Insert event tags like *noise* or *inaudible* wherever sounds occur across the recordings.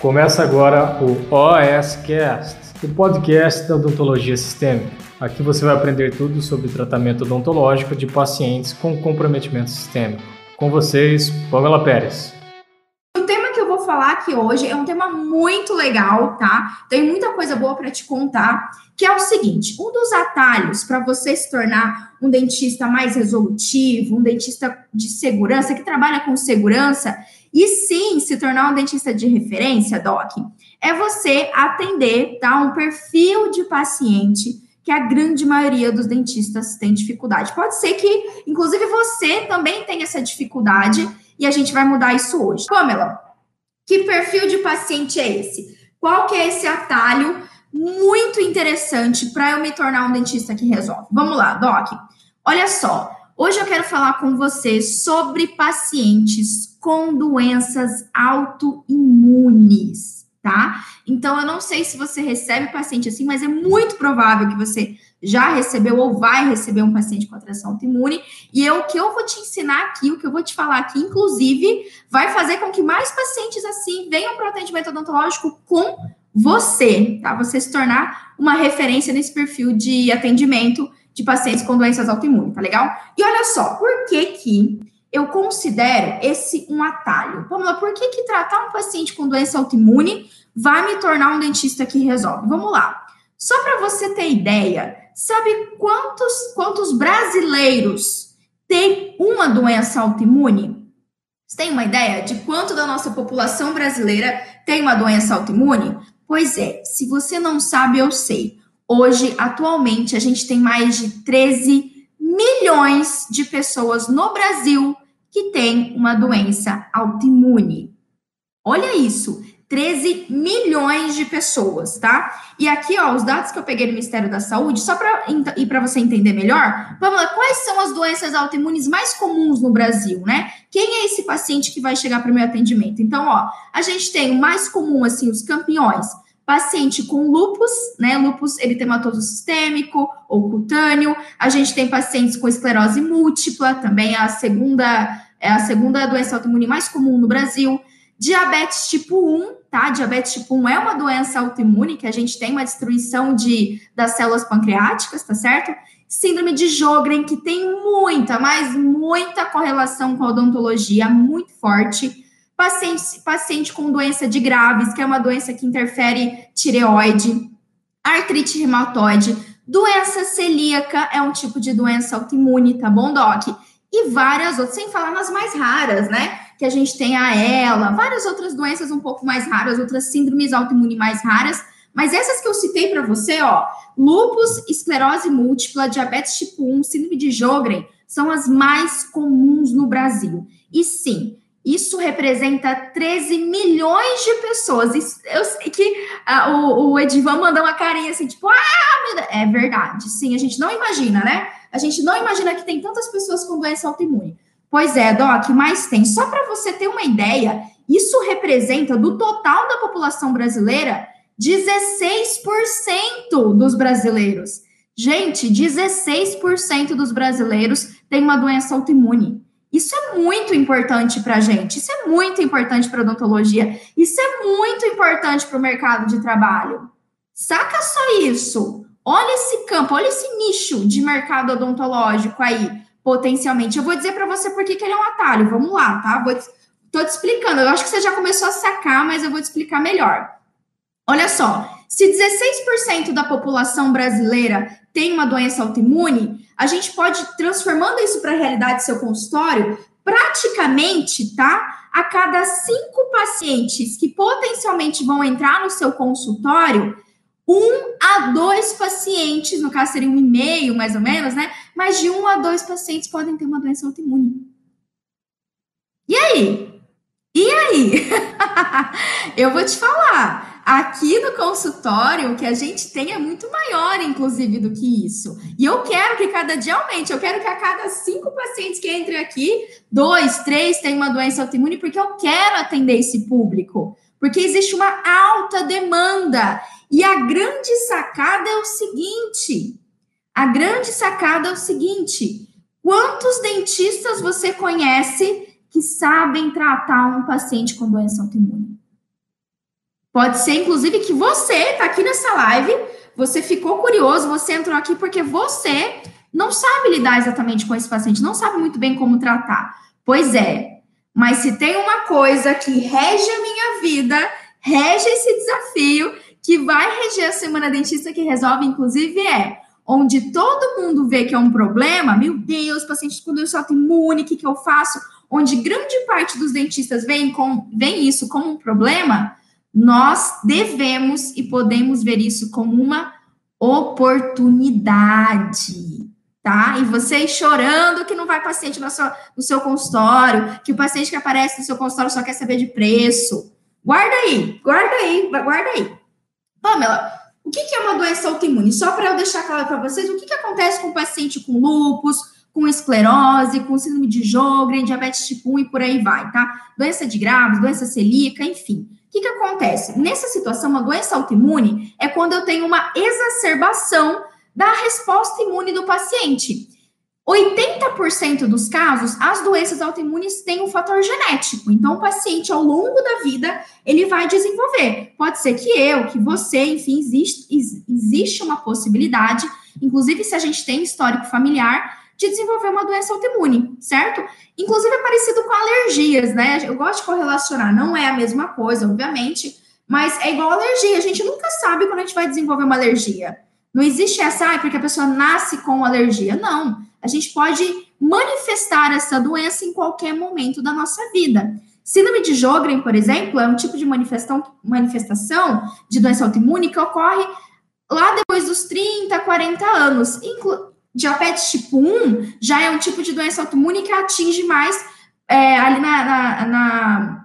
Começa agora o OSCast, o podcast da odontologia sistêmica. Aqui você vai aprender tudo sobre tratamento odontológico de pacientes com comprometimento sistêmico. Com vocês, Pamela Pérez falar aqui hoje é um tema muito legal, tá? Tem muita coisa boa para te contar, que é o seguinte: um dos atalhos para você se tornar um dentista mais resolutivo, um dentista de segurança, que trabalha com segurança, e sim se tornar um dentista de referência, Doc, é você atender, tá? Um perfil de paciente que a grande maioria dos dentistas tem dificuldade. Pode ser que, inclusive, você também tenha essa dificuldade e a gente vai mudar isso hoje. Pamela, que perfil de paciente é esse? Qual que é esse atalho muito interessante para eu me tornar um dentista que resolve? Vamos lá, Doc. Olha só, hoje eu quero falar com você sobre pacientes com doenças autoimunes, tá? Então eu não sei se você recebe paciente assim, mas é muito provável que você já recebeu ou vai receber um paciente com atração autoimune. E eu, o que eu vou te ensinar aqui, o que eu vou te falar aqui, inclusive, vai fazer com que mais pacientes assim venham para o atendimento odontológico com você, tá? Você se tornar uma referência nesse perfil de atendimento de pacientes com doenças autoimunes, tá legal? E olha só, por que que eu considero esse um atalho? Vamos lá, por que que tratar um paciente com doença autoimune vai me tornar um dentista que resolve? Vamos lá. Só para você ter ideia, Sabe quantos, quantos brasileiros têm uma doença autoimune? Você tem uma ideia de quanto da nossa população brasileira tem uma doença autoimune? Pois é, se você não sabe, eu sei. Hoje, atualmente, a gente tem mais de 13 milhões de pessoas no Brasil que têm uma doença autoimune. Olha isso, 13 milhões de pessoas, tá? E aqui, ó, os dados que eu peguei do Ministério da Saúde, só para e para você entender melhor, vamos lá, quais são as doenças autoimunes mais comuns no Brasil, né? Quem é esse paciente que vai chegar para o meu atendimento? Então, ó, a gente tem o mais comum, assim, os campeões, paciente com lupus, né? Lupus eritematoso sistêmico ou cutâneo. A gente tem pacientes com esclerose múltipla, também é a segunda é a segunda doença autoimune mais comum no Brasil. Diabetes tipo 1, tá? Diabetes tipo 1 é uma doença autoimune que a gente tem uma destruição de, das células pancreáticas, tá certo? Síndrome de Jogren, que tem muita, mas muita correlação com a odontologia, muito forte. Paciente, paciente com doença de Graves, que é uma doença que interfere tireoide. Artrite reumatoide. Doença celíaca é um tipo de doença autoimune, tá bom, Doc? E várias outras, sem falar nas mais raras, né? Que a gente tem a ELA, várias outras doenças um pouco mais raras, outras síndromes autoimunes mais raras, mas essas que eu citei para você, ó, lúpus, esclerose múltipla, diabetes tipo 1, síndrome de Jogren, são as mais comuns no Brasil. E sim, isso representa 13 milhões de pessoas. Isso, eu sei que uh, o, o Edivan mandou uma carinha assim, tipo, ah, é verdade. Sim, a gente não imagina, né? A gente não imagina que tem tantas pessoas com doença autoimune. Pois é, Doc, mais tem. Só para você ter uma ideia, isso representa do total da população brasileira 16% dos brasileiros. Gente, 16% dos brasileiros têm uma doença autoimune. Isso é muito importante para a gente, isso é muito importante para a odontologia, isso é muito importante para o mercado de trabalho. Saca só isso. Olha esse campo, olha esse nicho de mercado odontológico aí potencialmente. Eu vou dizer para você por que, ele é um atalho. Vamos lá, tá? Vou, tô te explicando. Eu acho que você já começou a sacar, mas eu vou te explicar melhor. Olha só, se 16% da população brasileira tem uma doença autoimune, a gente pode, transformando isso para a realidade do seu consultório, praticamente, tá? A cada cinco pacientes que potencialmente vão entrar no seu consultório, um a dois pacientes, no caso seria um e meio, mais ou menos, né? Mas de um a dois pacientes podem ter uma doença autoimune. E aí? E aí? *laughs* eu vou te falar. Aqui no consultório, o que a gente tem é muito maior, inclusive, do que isso. E eu quero que cada dia aumente. Eu quero que a cada cinco pacientes que entrem aqui, dois, três tenham uma doença autoimune, porque eu quero atender esse público. Porque existe uma alta demanda. E a grande sacada é o seguinte: a grande sacada é o seguinte: quantos dentistas você conhece que sabem tratar um paciente com doença autoimune? Pode ser, inclusive, que você está aqui nessa live, você ficou curioso, você entrou aqui porque você não sabe lidar exatamente com esse paciente, não sabe muito bem como tratar. Pois é, mas se tem uma coisa que rege a minha vida, rege esse desafio, que vai reger a Semana Dentista que Resolve, inclusive, é onde todo mundo vê que é um problema, meu Deus, paciente com doença autoimune, o que, que eu faço? Onde grande parte dos dentistas veem, com, veem isso como um problema, nós devemos e podemos ver isso como uma oportunidade, tá? E vocês chorando que não vai paciente no seu consultório, que o paciente que aparece no seu consultório só quer saber de preço. Guarda aí, guarda aí, guarda aí. Pamela, o que, é uma doença autoimune? Só para eu deixar claro para vocês, o que, que acontece com o paciente com lúpus, com esclerose, com síndrome de Jogren, diabetes tipo 1 e por aí vai, tá? Doença de Graves, doença celíaca, enfim. O que, que acontece? Nessa situação, uma doença autoimune é quando eu tenho uma exacerbação da resposta imune do paciente. 80% dos casos, as doenças autoimunes têm um fator genético. Então, o paciente, ao longo da vida, ele vai desenvolver. Pode ser que eu, que você, enfim, existe, existe uma possibilidade, inclusive se a gente tem histórico familiar, de desenvolver uma doença autoimune, certo? Inclusive é parecido com alergias, né? Eu gosto de correlacionar, não é a mesma coisa, obviamente, mas é igual alergia. A gente nunca sabe quando a gente vai desenvolver uma alergia. Não existe essa, ah, porque a pessoa nasce com alergia. Não. A gente pode manifestar essa doença em qualquer momento da nossa vida. Síndrome de Jogren, por exemplo, é um tipo de manifestação, de doença autoimune que ocorre lá depois dos 30, 40 anos. Inclu diabetes tipo 1 já é um tipo de doença autoimune que atinge mais é, ali na, na, na,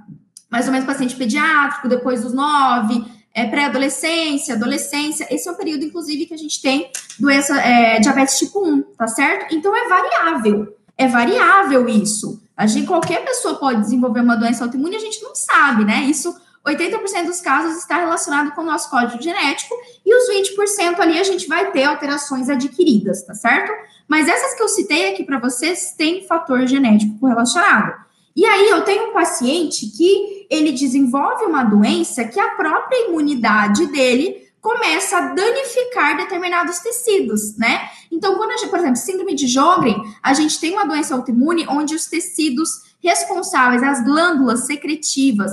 mais ou menos paciente pediátrico, depois dos 9, é, pré-adolescência, adolescência, esse é o período, inclusive, que a gente tem doença, é, diabetes tipo 1, tá certo? Então, é variável, é variável isso. A gente, qualquer pessoa pode desenvolver uma doença autoimune, a gente não sabe, né? Isso, 80% dos casos está relacionado com o nosso código genético, e os 20% ali a gente vai ter alterações adquiridas, tá certo? Mas essas que eu citei aqui para vocês têm fator genético correlacionado. E aí eu tenho um paciente que ele desenvolve uma doença que a própria imunidade dele começa a danificar determinados tecidos, né? Então, quando a gente, por exemplo, síndrome de Jogren, a gente tem uma doença autoimune onde os tecidos responsáveis, as glândulas secretivas,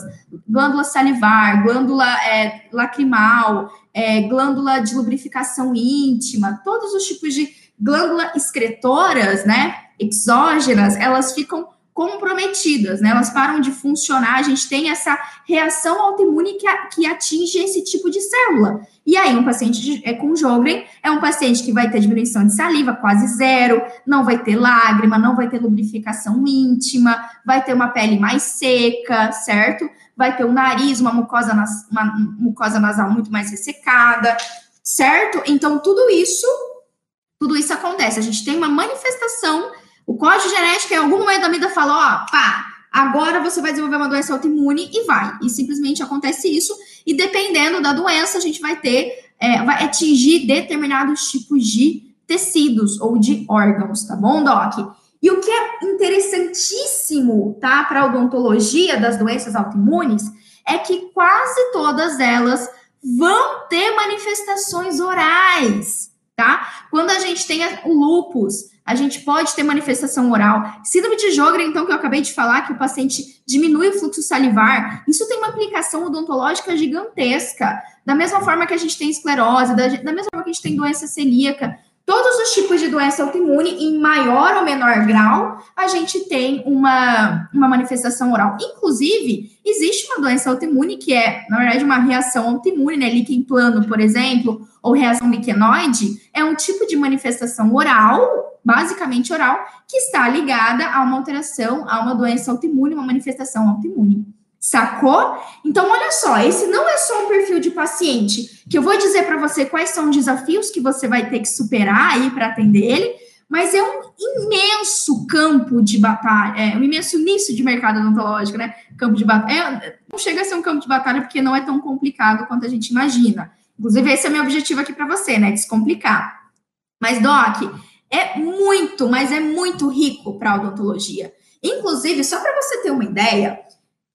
glândula salivar, glândula é, lacrimal, é, glândula de lubrificação íntima, todos os tipos de glândula excretoras, né, exógenas, elas ficam comprometidas, né? Elas param de funcionar, a gente tem essa reação autoimune que, que atinge esse tipo de célula. E aí, um paciente de, é, com Jogren é um paciente que vai ter diminuição de saliva quase zero, não vai ter lágrima, não vai ter lubrificação íntima, vai ter uma pele mais seca, certo? Vai ter o nariz, uma mucosa, nas, uma mucosa nasal muito mais ressecada, certo? Então, tudo isso, tudo isso acontece. A gente tem uma manifestação o código genético, em algum momento da vida, fala: ó, pá, agora você vai desenvolver uma doença autoimune e vai. E simplesmente acontece isso. E dependendo da doença, a gente vai ter, é, vai atingir determinados tipos de tecidos ou de órgãos, tá bom, Doc? E o que é interessantíssimo, tá, para a odontologia das doenças autoimunes é que quase todas elas vão ter manifestações orais, tá? Quando a gente tem o lupus, a gente pode ter manifestação oral. Síndrome de Jogren, então, que eu acabei de falar, que o paciente diminui o fluxo salivar, isso tem uma aplicação odontológica gigantesca. Da mesma forma que a gente tem esclerose, da, da mesma forma que a gente tem doença celíaca, todos os tipos de doença autoimune, em maior ou menor grau, a gente tem uma, uma manifestação oral. Inclusive, existe uma doença autoimune que é, na verdade, uma reação autoimune, né? Líquen plano, por exemplo, ou reação liquenoide, é um tipo de manifestação oral basicamente oral, que está ligada a uma alteração, a uma doença autoimune, uma manifestação autoimune. Sacou? Então, olha só, esse não é só um perfil de paciente, que eu vou dizer para você quais são os desafios que você vai ter que superar aí para atender ele, mas é um imenso campo de batalha, é um imenso nicho de mercado odontológico, né? Campo de batalha. É, não chega a ser um campo de batalha porque não é tão complicado quanto a gente imagina. Inclusive, esse é meu objetivo aqui para você, né? Descomplicar. Mas, Doc, é muito, mas é muito rico para a odontologia. Inclusive, só para você ter uma ideia,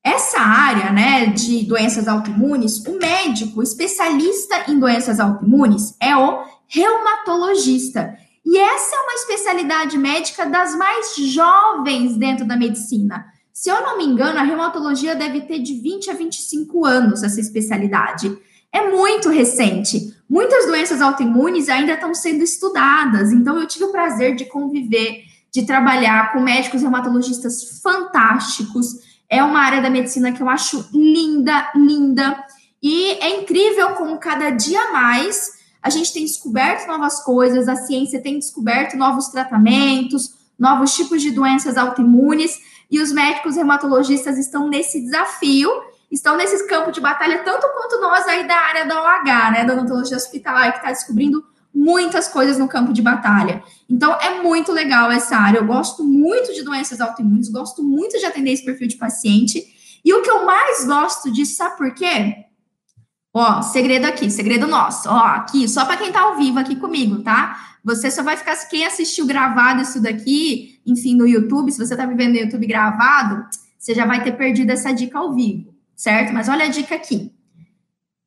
Essa área, né, de doenças autoimunes, o médico especialista em doenças autoimunes é o reumatologista. E essa é uma especialidade médica das mais jovens dentro da medicina. Se eu não me engano, a reumatologia deve ter de 20 a 25 anos essa especialidade. É muito recente. Muitas doenças autoimunes ainda estão sendo estudadas. Então, eu tive o prazer de conviver, de trabalhar com médicos reumatologistas fantásticos. É uma área da medicina que eu acho linda, linda. E é incrível como cada dia mais a gente tem descoberto novas coisas, a ciência tem descoberto novos tratamentos, novos tipos de doenças autoimunes, e os médicos reumatologistas estão nesse desafio, estão nesse campo de batalha, tanto quanto nós aí da área da OH, né, da odontologia hospitalar, que está descobrindo muitas coisas no campo de batalha. Então, é muito legal essa área. Eu gosto muito de doenças autoimunes, gosto muito de atender esse perfil de paciente. E o que eu mais gosto disso, sabe por quê? Ó, segredo aqui, segredo nosso. Ó, aqui, só para quem tá ao vivo aqui comigo, tá? Você só vai ficar, quem assistiu gravado isso daqui, enfim, no YouTube, se você tá vivendo no YouTube gravado, você já vai ter perdido essa dica ao vivo, certo? Mas olha a dica aqui.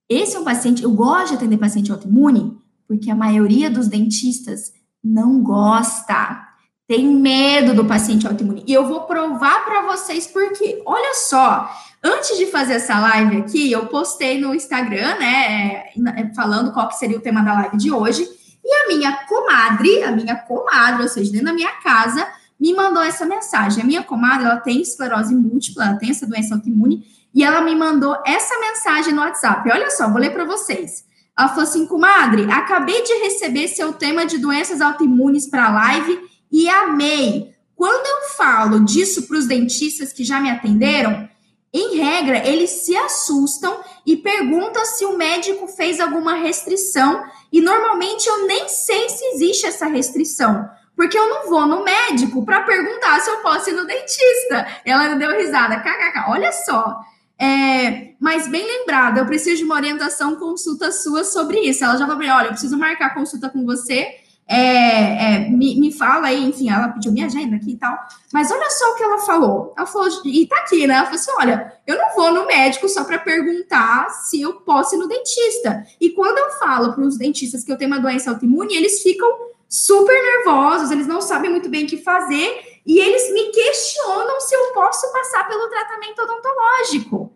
Esse é um paciente, eu gosto de atender paciente autoimune, porque a maioria dos dentistas não gosta, tem medo do paciente autoimune. E eu vou provar para vocês por quê. Olha só, Antes de fazer essa live aqui, eu postei no Instagram, né, é, falando qual que seria o tema da live de hoje. E a minha comadre, a minha comadre, ou seja, dentro da minha casa, me mandou essa mensagem. A minha comadre, ela tem esclerose múltipla, ela tem essa doença autoimune, e ela me mandou essa mensagem no WhatsApp. Olha só, vou ler para vocês. Ela falou assim: comadre, acabei de receber seu tema de doenças autoimunes para a live e amei. Quando eu falo disso para os dentistas que já me atenderam, em regra, eles se assustam e perguntam se o médico fez alguma restrição, e normalmente eu nem sei se existe essa restrição, porque eu não vou no médico para perguntar se eu posso ir no dentista. Ela deu risada, kkk, olha só. É, mas bem lembrado, eu preciso de uma orientação, consulta sua sobre isso. Ela já falou, olha, eu preciso marcar consulta com você é, é, me, me fala aí, enfim, ela pediu minha agenda aqui e tal. Mas olha só o que ela falou. Ela falou, e tá aqui, né? Ela falou assim: olha, eu não vou no médico só para perguntar se eu posso ir no dentista. E quando eu falo para os dentistas que eu tenho uma doença autoimune, eles ficam super nervosos, eles não sabem muito bem o que fazer e eles me questionam se eu posso passar pelo tratamento odontológico.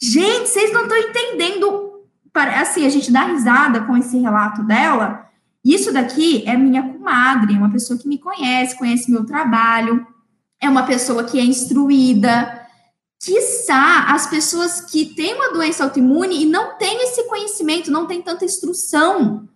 Gente, vocês não estão entendendo. Assim, a gente dá risada com esse relato dela isso daqui é minha comadre, é uma pessoa que me conhece, conhece meu trabalho, é uma pessoa que é instruída. Quiçá as pessoas que têm uma doença autoimune e não têm esse conhecimento, não têm tanta instrução.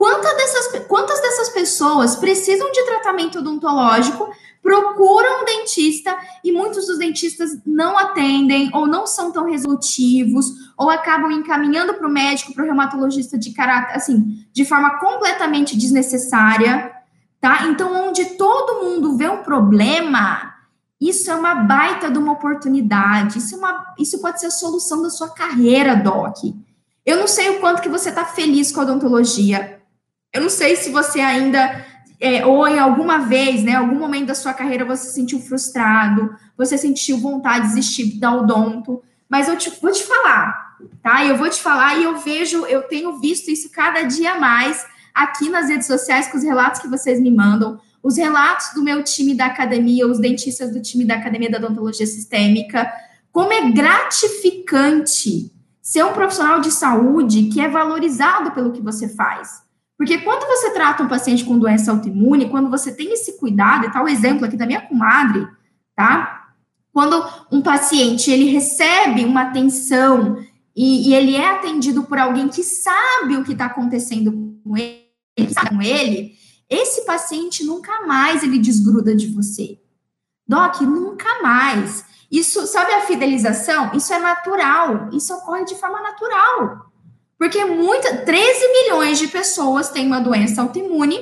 Quantas dessas, quantas dessas pessoas precisam de tratamento odontológico procuram um dentista e muitos dos dentistas não atendem ou não são tão resolutivos ou acabam encaminhando para o médico, para o reumatologista de caráter, assim, de forma completamente desnecessária, tá? Então, onde todo mundo vê um problema, isso é uma baita de uma oportunidade, isso, é uma, isso pode ser a solução da sua carreira, Doc. Eu não sei o quanto que você está feliz com a odontologia, eu não sei se você ainda é, ou em alguma vez, né, algum momento da sua carreira você se sentiu frustrado, você sentiu vontade de desistir da odonto, mas eu te, vou te falar, tá? Eu vou te falar e eu vejo, eu tenho visto isso cada dia mais aqui nas redes sociais com os relatos que vocês me mandam, os relatos do meu time da academia, os dentistas do time da academia da odontologia sistêmica, como é gratificante ser um profissional de saúde que é valorizado pelo que você faz. Porque quando você trata um paciente com doença autoimune, quando você tem esse cuidado, e tá o exemplo aqui da minha comadre, tá? Quando um paciente ele recebe uma atenção e, e ele é atendido por alguém que sabe o que está acontecendo com ele, com ele, esse paciente nunca mais ele desgruda de você. Doc, nunca mais. Isso, sabe a fidelização? Isso é natural, isso ocorre de forma natural. Porque muita, 13 milhões de pessoas têm uma doença autoimune,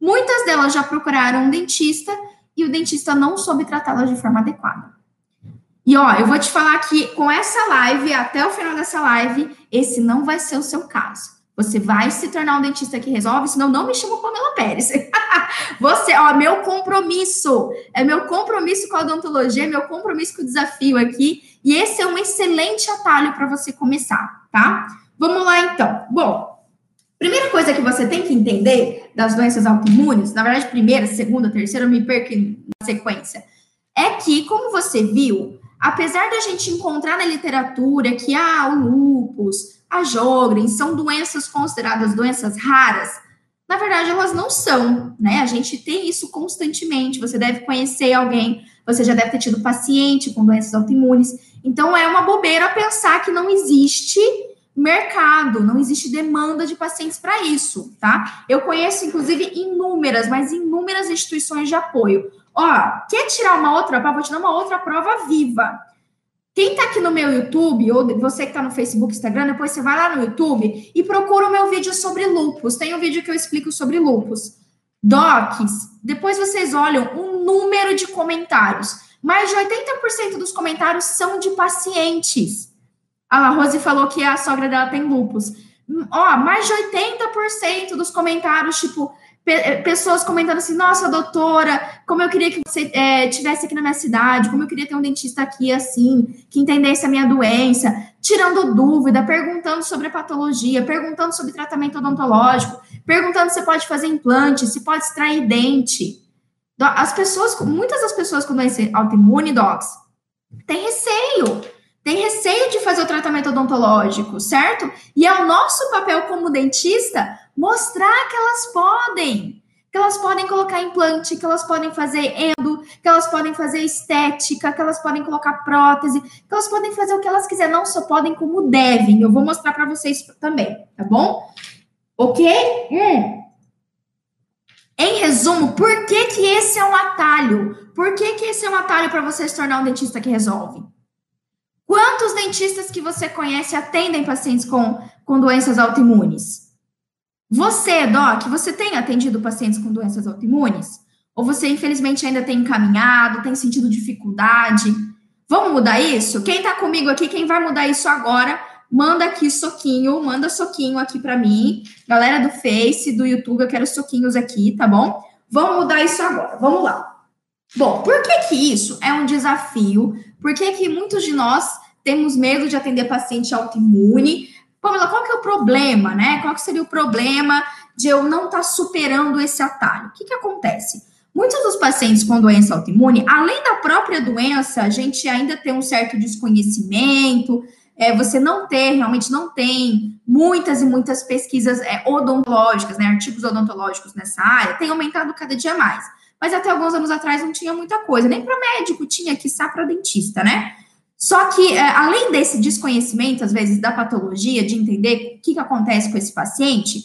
muitas delas já procuraram um dentista e o dentista não soube tratá-las de forma adequada. E ó, eu vou te falar que com essa live, até o final dessa live, esse não vai ser o seu caso. Você vai se tornar um dentista que resolve, senão não me chama Pamela Pérez. *laughs* Você, ó, meu compromisso, é meu compromisso com a odontologia, é meu compromisso com o desafio aqui, E esse é um excelente atalho para você começar, tá? Vamos lá então. Bom, primeira coisa que você tem que entender das doenças autoimunes, na verdade, primeira, segunda, terceira, eu me perco na sequência, é que, como você viu, apesar da gente encontrar na literatura que ah, o lúpus, a Jogren são doenças consideradas doenças raras, na verdade elas não são, né? A gente tem isso constantemente. Você deve conhecer alguém, você já deve ter tido paciente com doenças autoimunes. Então é uma bobeira pensar que não existe mercado, não existe demanda de pacientes para isso, tá? Eu conheço, inclusive, inúmeras, mas inúmeras instituições de apoio. Ó, quer tirar uma outra prova? Vou te dar uma outra prova viva. Quem tá aqui no meu YouTube, ou você que tá no Facebook, Instagram, depois você vai lá no YouTube e procura o meu vídeo sobre lupus. Tem um vídeo que eu explico sobre lupus. Docs, depois vocês olham o número de comentários. Mais de 80% dos comentários são de pacientes. A Rose falou que a sogra dela tem lupus. Ó, mais de 80% dos comentários, tipo, eh, pessoas comentando assim, nossa, doutora, como eu queria que você é, tivesse aqui na minha cidade, como eu queria ter um dentista aqui assim, que entendesse a minha doença, tirando dúvida, perguntando sobre a patologia, perguntando sobre tratamento odontológico, perguntando se pode fazer implante, se pode extrair dente. As pessoas, muitas das pessoas com doença autoimune, docs, têm receio, tem receio de fazer o tratamento odontológico, certo? E é o nosso papel como dentista mostrar que elas podem, que elas podem colocar implante, que elas podem fazer endo, que elas podem fazer estética, que elas podem colocar prótese, que elas podem fazer o que elas quiserem, não só podem como devem. Eu vou mostrar para vocês também, tá bom? Ok? Hum. Em resumo, por que, que esse é um atalho? Por que, que esse é um atalho para você se tornar um dentista que resolve? Quantos dentistas que você conhece atendem pacientes com, com doenças autoimunes? Você, Doc, você tem atendido pacientes com doenças autoimunes? Ou você, infelizmente, ainda tem encaminhado, tem sentido dificuldade? Vamos mudar isso? Quem tá comigo aqui, quem vai mudar isso agora, manda aqui soquinho, manda soquinho aqui para mim. Galera do Face, do YouTube, eu quero soquinhos aqui, tá bom? Vamos mudar isso agora, vamos lá. Bom, por que que isso é um desafio? Por que que muitos de nós temos medo de atender paciente autoimune? Pamela, qual que é o problema, né? Qual que seria o problema de eu não estar tá superando esse atalho? O que, que acontece? Muitos dos pacientes com doença autoimune, além da própria doença, a gente ainda tem um certo desconhecimento, é, você não tem, realmente não tem muitas e muitas pesquisas é, odontológicas, né, artigos odontológicos nessa área, tem aumentado cada dia mais. Mas até alguns anos atrás não tinha muita coisa, nem para médico tinha, que para dentista, né? Só que, é, além desse desconhecimento, às vezes, da patologia, de entender o que, que acontece com esse paciente,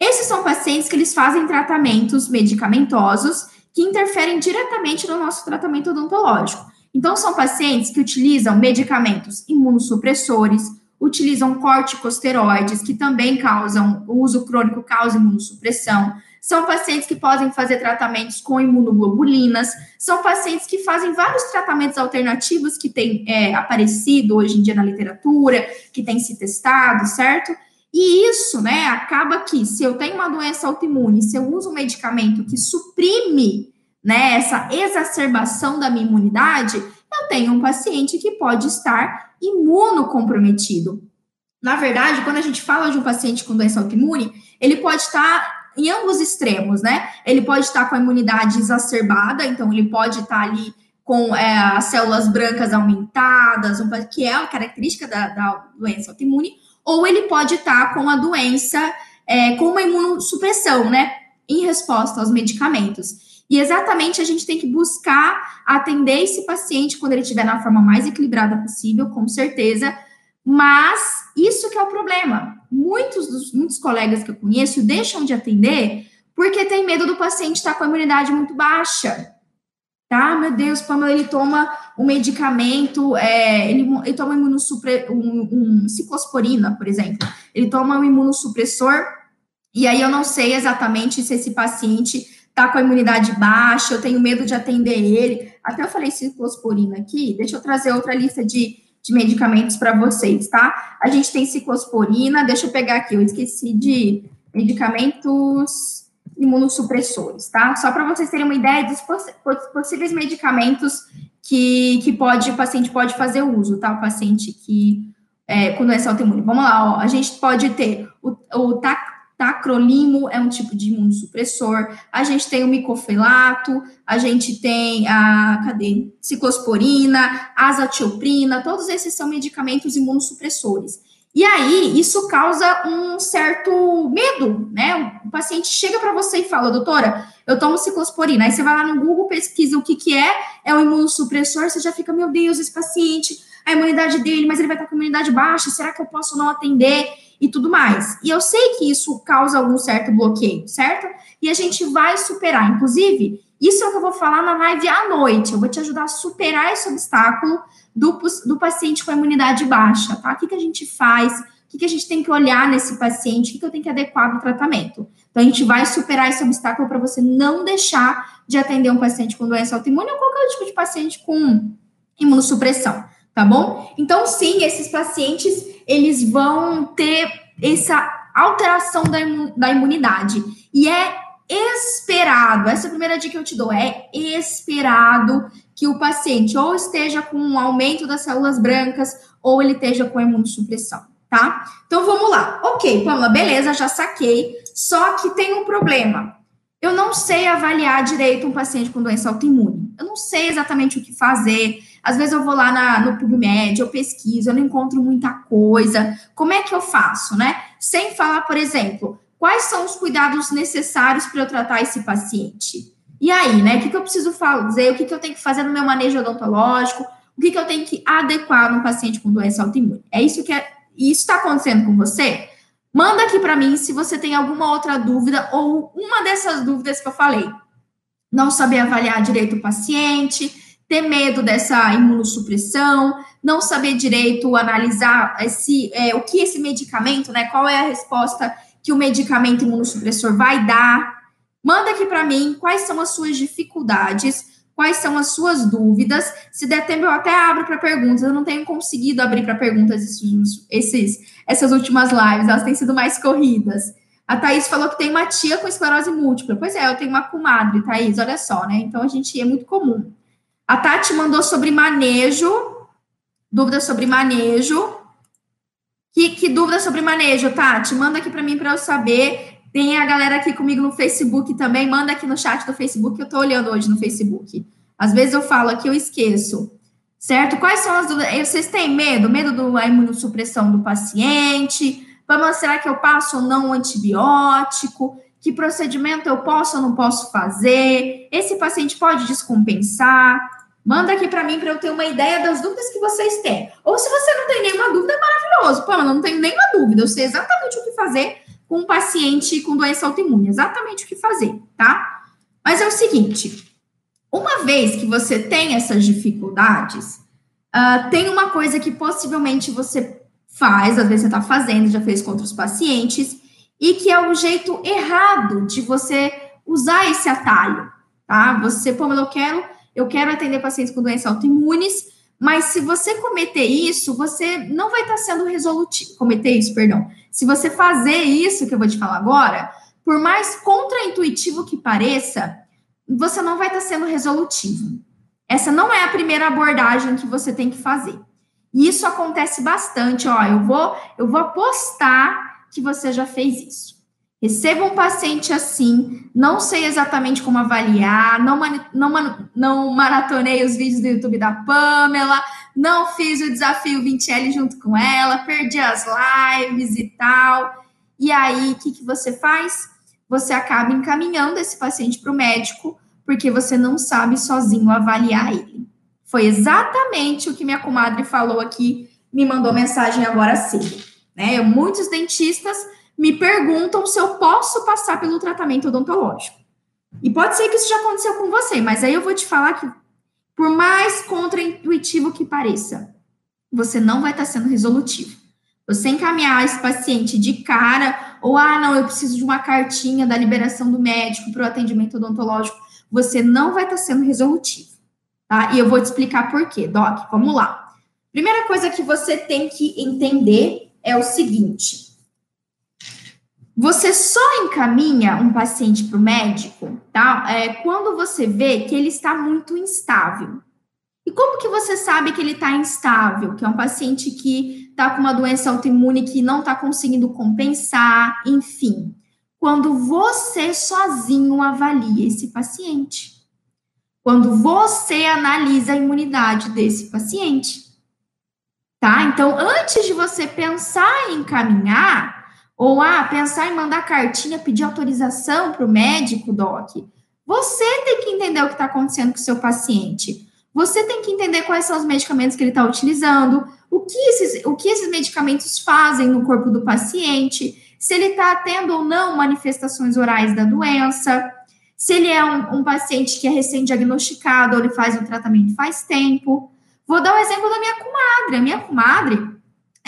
esses são pacientes que eles fazem tratamentos medicamentosos que interferem diretamente no nosso tratamento odontológico. Então, são pacientes que utilizam medicamentos imunossupressores, utilizam corticosteroides, que também causam, o uso crônico causa imunossupressão, são pacientes que podem fazer tratamentos com imunoglobulinas, são pacientes que fazem vários tratamentos alternativos que têm é, aparecido hoje em dia na literatura, que têm se testado, certo? E isso, né, acaba que se eu tenho uma doença autoimune, se eu uso um medicamento que suprime, né, essa exacerbação da minha imunidade, eu tenho um paciente que pode estar imunocomprometido. Na verdade, quando a gente fala de um paciente com doença autoimune, ele pode estar em ambos extremos, né? Ele pode estar com a imunidade exacerbada, então ele pode estar ali com é, as células brancas aumentadas, que é a característica da, da doença autoimune, ou ele pode estar com a doença é, com uma imunossupressão, né? Em resposta aos medicamentos. E exatamente a gente tem que buscar atender esse paciente quando ele estiver na forma mais equilibrada possível, com certeza, mas isso que é o problema. Muitos dos muitos colegas que eu conheço deixam de atender porque tem medo do paciente estar com a imunidade muito baixa. Tá, meu Deus, Pamela, ele toma um medicamento, é, ele, ele toma imunossupre, um, um ciclosporina, por exemplo. Ele toma um imunossupressor, e aí eu não sei exatamente se esse paciente está com a imunidade baixa, eu tenho medo de atender ele. Até eu falei ciclosporina aqui, deixa eu trazer outra lista de de medicamentos para vocês, tá? A gente tem ciclosporina, deixa eu pegar aqui, eu esqueci de medicamentos imunossupressores, tá? Só para vocês terem uma ideia dos possíveis medicamentos que, que pode, o paciente pode fazer uso, tá? O paciente que, é, com doença autoimune. Vamos lá, ó, a gente pode ter o, o tac, tacrolimo, é um tipo de imunossupressor, a gente tem o micofelato, a gente tem a, cadê? Ciclosporina, azatioprina, todos esses são medicamentos imunossupressores. E aí, isso causa um certo medo, né? O paciente chega para você e fala, doutora, eu tomo ciclosporina. Aí você vai lá no Google, pesquisa o que, que é, é um imunossupressor, você já fica, meu Deus, esse paciente, a imunidade dele, mas ele vai estar com imunidade baixa, será que eu posso não atender? E tudo mais. E eu sei que isso causa algum certo bloqueio, certo? E a gente vai superar. Inclusive, isso é o que eu vou falar na live à noite. Eu vou te ajudar a superar esse obstáculo do, do paciente com a imunidade baixa, tá? O que, que a gente faz? O que, que a gente tem que olhar nesse paciente? O que, que eu tenho que adequar no tratamento? Então, a gente vai superar esse obstáculo para você não deixar de atender um paciente com doença autoimune ou qualquer tipo de paciente com imunossupressão, tá bom? Então, sim, esses pacientes, eles vão ter essa alteração da, da imunidade. E é esperado, essa é a primeira dica que eu te dou, é esperado que o paciente ou esteja com um aumento das células brancas ou ele esteja com imunossupressão, tá? Então vamos lá. Ok, Pamela, beleza, já saquei. Só que tem um problema. Eu não sei avaliar direito um paciente com doença autoimune. Eu não sei exatamente o que fazer. Às vezes eu vou lá na, no PubMed, eu pesquiso, eu não encontro muita coisa. Como é que eu faço, né? Sem falar, por exemplo, quais são os cuidados necessários para eu tratar esse paciente? E aí, né? O que, que eu preciso fazer? O que, que eu tenho que fazer no meu manejo odontológico? O que, que eu tenho que adequar no paciente com doença autoimune? É isso que é, isso está acontecendo com você? Manda aqui para mim se você tem alguma outra dúvida ou uma dessas dúvidas que eu falei. Não saber avaliar direito o paciente, ter medo dessa imunossupressão, não saber direito analisar esse, é, o que esse medicamento, né? Qual é a resposta que o medicamento imunossupressor vai dar Manda aqui para mim quais são as suas dificuldades, quais são as suas dúvidas. Se der tempo, eu até abro para perguntas. Eu não tenho conseguido abrir para perguntas esses, esses, essas últimas lives, elas têm sido mais corridas. A Thaís falou que tem uma tia com esclerose múltipla. Pois é, eu tenho uma comadre, Thaís, olha só, né? Então a gente é muito comum. A Tati mandou sobre manejo, dúvida sobre manejo. Que, que dúvida sobre manejo, Tati? Manda aqui para mim para eu saber. Tem a galera aqui comigo no Facebook também. Manda aqui no chat do Facebook, eu estou olhando hoje no Facebook. Às vezes eu falo aqui, eu esqueço. Certo? Quais são as dúvidas? Vocês têm medo? Medo da imunossupressão do paciente? Vamos, será que eu passo ou não um antibiótico? Que procedimento eu posso ou não posso fazer? Esse paciente pode descompensar? Manda aqui para mim para eu ter uma ideia das dúvidas que vocês têm. Ou se você não tem nenhuma dúvida, é maravilhoso. Pô, eu não tenho nenhuma dúvida, eu sei exatamente o que fazer com um paciente com doença autoimune, exatamente o que fazer, tá? Mas é o seguinte, uma vez que você tem essas dificuldades, uh, tem uma coisa que possivelmente você faz, às vezes você está fazendo, já fez com outros pacientes, e que é o jeito errado de você usar esse atalho, tá? Você, pô, eu quero, eu quero atender pacientes com doenças autoimunes, mas se você cometer isso, você não vai estar sendo resolutivo. Cometer isso, perdão. Se você fazer isso que eu vou te falar agora, por mais contraintuitivo que pareça, você não vai estar sendo resolutivo. Essa não é a primeira abordagem que você tem que fazer. E isso acontece bastante. Ó, eu vou, eu vou apostar que você já fez isso. Receba um paciente assim, não sei exatamente como avaliar, não, não, não maratonei os vídeos do YouTube da Pamela, não fiz o desafio 20L junto com ela, perdi as lives e tal. E aí, o que, que você faz? Você acaba encaminhando esse paciente para o médico, porque você não sabe sozinho avaliar ele. Foi exatamente o que minha comadre falou aqui, me mandou mensagem agora cedo. Né? Muitos dentistas me perguntam se eu posso passar pelo tratamento odontológico. E pode ser que isso já aconteceu com você, mas aí eu vou te falar que, por mais contraintuitivo que pareça, você não vai estar sendo resolutivo. Você encaminhar esse paciente de cara, ou ah, não, eu preciso de uma cartinha da liberação do médico para o atendimento odontológico, você não vai estar sendo resolutivo. Tá? E eu vou te explicar por quê, Doc. Vamos lá. Primeira coisa que você tem que entender é o seguinte: você só encaminha um paciente para o médico, tá? É, quando você vê que ele está muito instável. E como que você sabe que ele está instável? Que é um paciente que está com uma doença autoimune que não está conseguindo compensar, enfim. Quando você sozinho avalia esse paciente. Quando você analisa a imunidade desse paciente. Tá? Então, antes de você pensar em encaminhar, ou ah, pensar em mandar cartinha, pedir autorização para o médico, doc, você tem que entender o que está acontecendo com o seu paciente. Você tem que entender quais são os medicamentos que ele está utilizando, o que, esses, o que esses medicamentos fazem no corpo do paciente, se ele está tendo ou não manifestações orais da doença, se ele é um, um paciente que é recém-diagnosticado ou ele faz o tratamento faz tempo. Vou dar o um exemplo da minha comadre. A minha comadre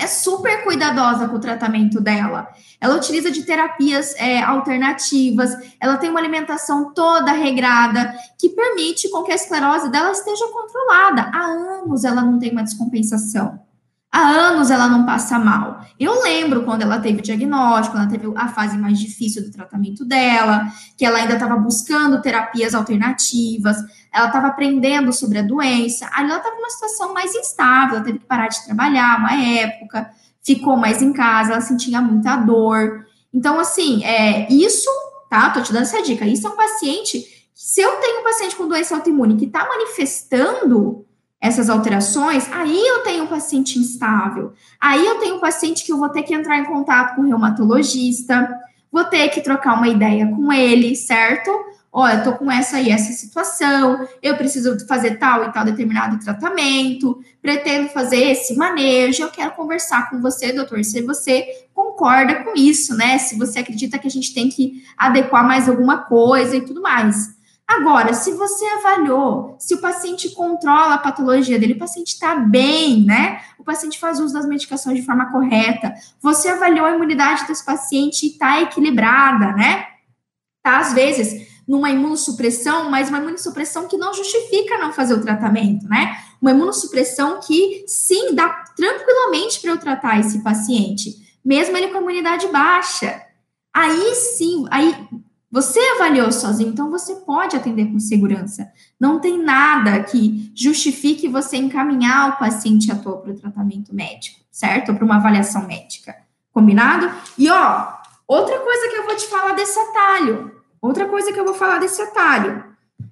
é super cuidadosa com o tratamento dela. Ela utiliza de terapias é, alternativas, ela tem uma alimentação toda regrada, que permite com que a esclerose dela esteja controlada. Há anos ela não tem uma descompensação. Há anos ela não passa mal. Eu lembro quando ela teve o diagnóstico, ela teve a fase mais difícil do tratamento dela, que ela ainda estava buscando terapias alternativas, ela estava aprendendo sobre a doença. Aí ela estava numa situação mais instável, ela teve que parar de trabalhar uma época, ficou mais em casa, ela sentia muita dor. Então, assim, é, isso, tá? Tô te dando essa dica. Isso é um paciente. Se eu tenho um paciente com doença autoimune que está manifestando essas alterações, aí eu tenho um paciente instável. Aí eu tenho um paciente que eu vou ter que entrar em contato com o reumatologista, vou ter que trocar uma ideia com ele, certo? Olha, tô com essa e essa situação, eu preciso fazer tal e tal determinado tratamento, pretendo fazer esse manejo, eu quero conversar com você, doutor, se você concorda com isso, né? Se você acredita que a gente tem que adequar mais alguma coisa e tudo mais. Agora, se você avaliou, se o paciente controla a patologia dele, o paciente está bem, né? O paciente faz uso das medicações de forma correta, você avaliou a imunidade desse paciente e está equilibrada, né? Tá, às vezes, numa imunossupressão, mas uma imunossupressão que não justifica não fazer o tratamento, né? Uma imunossupressão que, sim, dá tranquilamente para eu tratar esse paciente, mesmo ele com a imunidade baixa. Aí sim, aí você avaliou sozinho, então você pode atender com segurança. Não tem nada que justifique você encaminhar o paciente à toa para o tratamento médico, certo? Para uma avaliação médica. Combinado? E ó, outra coisa que eu vou te falar desse atalho. Outra coisa que eu vou falar desse atalho.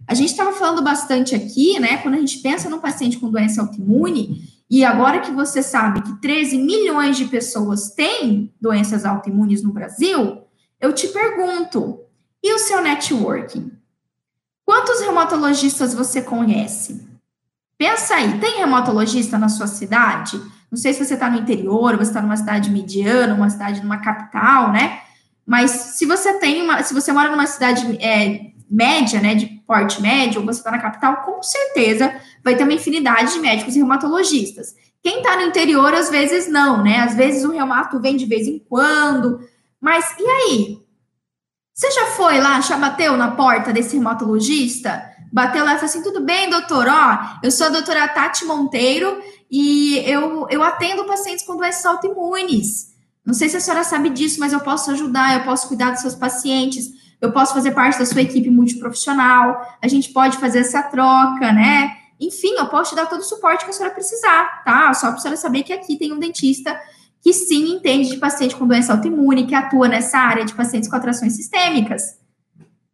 A gente estava falando bastante aqui, né? Quando a gente pensa num paciente com doença autoimune, e agora que você sabe que 13 milhões de pessoas têm doenças autoimunes no Brasil, eu te pergunto, e o seu networking? Quantos reumatologistas você conhece? Pensa aí, tem reumatologista na sua cidade? Não sei se você está no interior, você está numa cidade mediana, uma cidade numa capital, né? Mas se você tem uma, se você mora numa cidade é, média, né, de porte médio, ou você está na capital, com certeza vai ter uma infinidade de médicos e reumatologistas. Quem está no interior, às vezes não, né? Às vezes o reumato vem de vez em quando. Mas e aí? Você já foi lá, já bateu na porta desse reumatologista? Bateu lá e falou assim: tudo bem, doutor? Ó, eu sou a doutora Tati Monteiro e eu, eu atendo pacientes com doenças autoimunes. Não sei se a senhora sabe disso, mas eu posso ajudar, eu posso cuidar dos seus pacientes, eu posso fazer parte da sua equipe multiprofissional, a gente pode fazer essa troca, né? Enfim, eu posso te dar todo o suporte que a senhora precisar, tá? Só para a senhora saber que aqui tem um dentista que sim entende de paciente com doença autoimune, que atua nessa área de pacientes com atrações sistêmicas.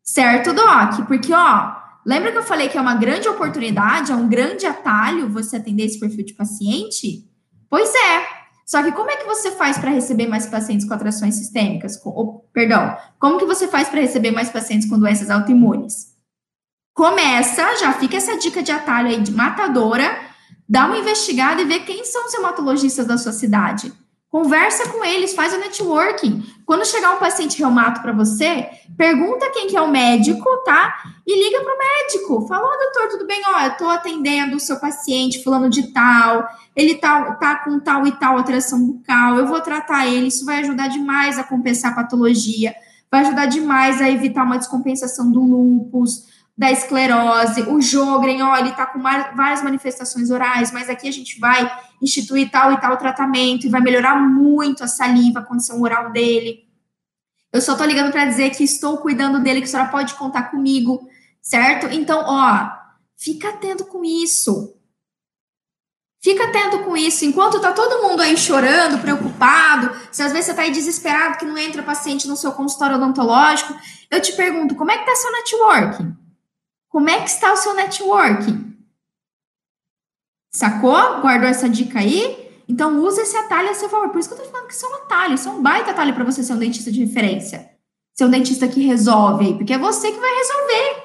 Certo, Doc? Porque, ó, lembra que eu falei que é uma grande oportunidade, é um grande atalho você atender esse perfil de paciente? Pois é. Só que como é que você faz para receber mais pacientes com atrações sistêmicas? Com, ou, perdão, como que você faz para receber mais pacientes com doenças autoimunes? Começa, já fica essa dica de atalho aí de matadora, dá uma investigada e vê quem são os hematologistas da sua cidade Conversa com eles, faz o networking. Quando chegar um paciente reumato para você, pergunta quem que é o médico, tá? E liga para o médico. Fala, oh, doutor, tudo bem? Ó, eu tô atendendo o seu paciente fulano de tal, ele tá, tá com tal e tal alteração bucal, eu vou tratar ele, isso vai ajudar demais a compensar a patologia, vai ajudar demais a evitar uma descompensação do lúpus, da esclerose, o Jogren, ó, ele tá com várias manifestações orais, mas aqui a gente vai instituir tal e tal tratamento e vai melhorar muito a saliva, a condição oral dele. Eu só tô ligando para dizer que estou cuidando dele, que a senhora pode contar comigo, certo? Então, ó, fica atento com isso. Fica atento com isso. Enquanto tá todo mundo aí chorando, preocupado, se às vezes você tá aí desesperado que não entra paciente no seu consultório odontológico, eu te pergunto, como é que tá seu networking? Como é que está o seu networking? Sacou? Guardou essa dica aí? Então, usa esse atalho a seu favor. Por isso que eu tô falando que isso é um atalho. Isso é um baita atalho para você ser um dentista de referência. Ser um dentista que resolve, porque é você que vai resolver.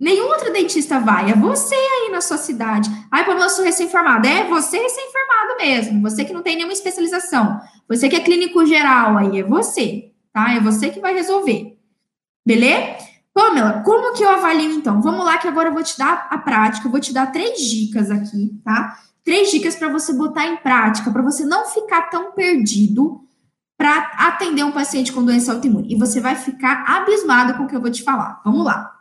Nenhum outro dentista vai. É você aí na sua cidade. Ai, como eu sou recém-formado. É você recém-formado mesmo. Você que não tem nenhuma especialização. Você que é clínico geral aí. É você, tá? É você que vai resolver. Beleza? Pamela, como que eu avalio então? Vamos lá que agora eu vou te dar a prática. Eu vou te dar três dicas aqui, tá? Três dicas para você botar em prática, para você não ficar tão perdido para atender um paciente com doença autoimune. E você vai ficar abismado com o que eu vou te falar. Vamos lá.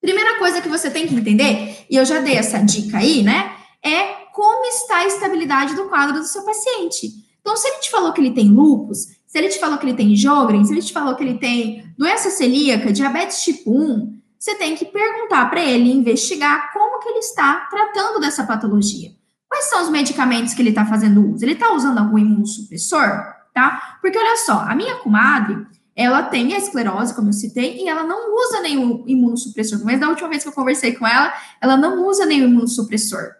Primeira coisa que você tem que entender, e eu já dei essa dica aí, né? É como está a estabilidade do quadro do seu paciente. Então, se ele te falou que ele tem lupus, se ele te falou que ele tem Jogren, se ele te falou que ele tem doença celíaca, diabetes tipo 1, você tem que perguntar para ele, investigar como que ele está tratando dessa patologia. Quais são os medicamentos que ele está fazendo uso? Ele está usando algum imunossupressor? Tá? Porque olha só, a minha comadre, ela tem a esclerose, como eu citei, e ela não usa nenhum imunossupressor. Mas da última vez que eu conversei com ela, ela não usa nenhum imunossupressor.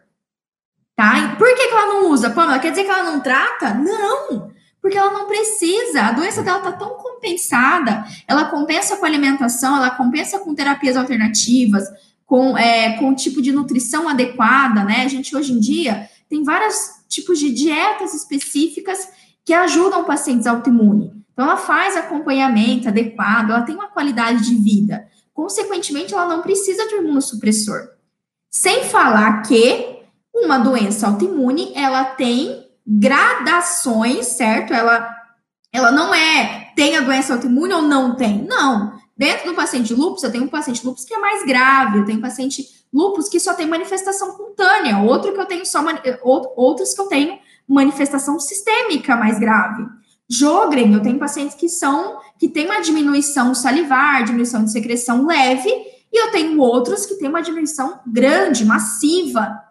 Tá? E por que, que ela não usa? Pamela, quer dizer que ela não trata? Não! Porque ela não precisa. A doença dela tá tão compensada. Ela compensa com alimentação, ela compensa com terapias alternativas, com, é, com o tipo de nutrição adequada, né? A gente hoje em dia tem vários tipos de dietas específicas que ajudam pacientes autoimunes. Então, ela faz acompanhamento adequado, ela tem uma qualidade de vida. Consequentemente, ela não precisa de imunossupressor. Sem falar que uma doença autoimune, ela tem gradações, certo? Ela, ela não é tem a doença autoimune ou não tem. Não. Dentro do paciente de lúpus, eu tenho um paciente lúpus que é mais grave, eu tenho um paciente lúpus que só tem manifestação cutânea, outro que eu tenho só outros que eu tenho manifestação sistêmica mais grave. Jogren, eu tenho pacientes que são que têm uma diminuição salivar, diminuição de secreção leve, e eu tenho outros que têm uma diminuição grande, massiva,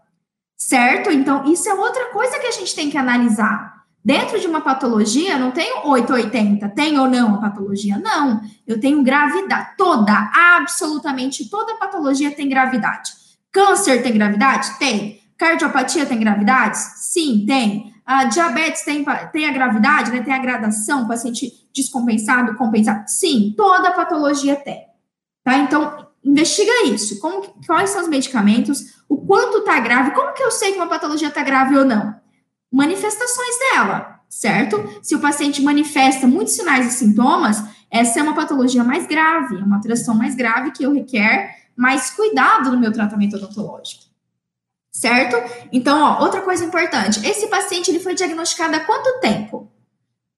certo? Então, isso é outra coisa que a gente tem que analisar. Dentro de uma patologia, não tenho 880, tem ou não a patologia? Não. Eu tenho gravidade, toda, absolutamente toda patologia tem gravidade. Câncer tem gravidade? Tem. Cardiopatia tem gravidade? Sim, tem. A diabetes tem, tem a gravidade, né? Tem a gradação, paciente descompensado, compensado? Sim, toda patologia tem. Tá? Então, investiga isso. Como, quais são os medicamentos? O quanto tá grave? Como que eu sei que uma patologia tá grave ou não? manifestações dela, certo? Se o paciente manifesta muitos sinais e sintomas, essa é uma patologia mais grave, é uma alteração mais grave que eu requer mais cuidado no meu tratamento odontológico. Certo? Então, ó, outra coisa importante, esse paciente ele foi diagnosticado há quanto tempo?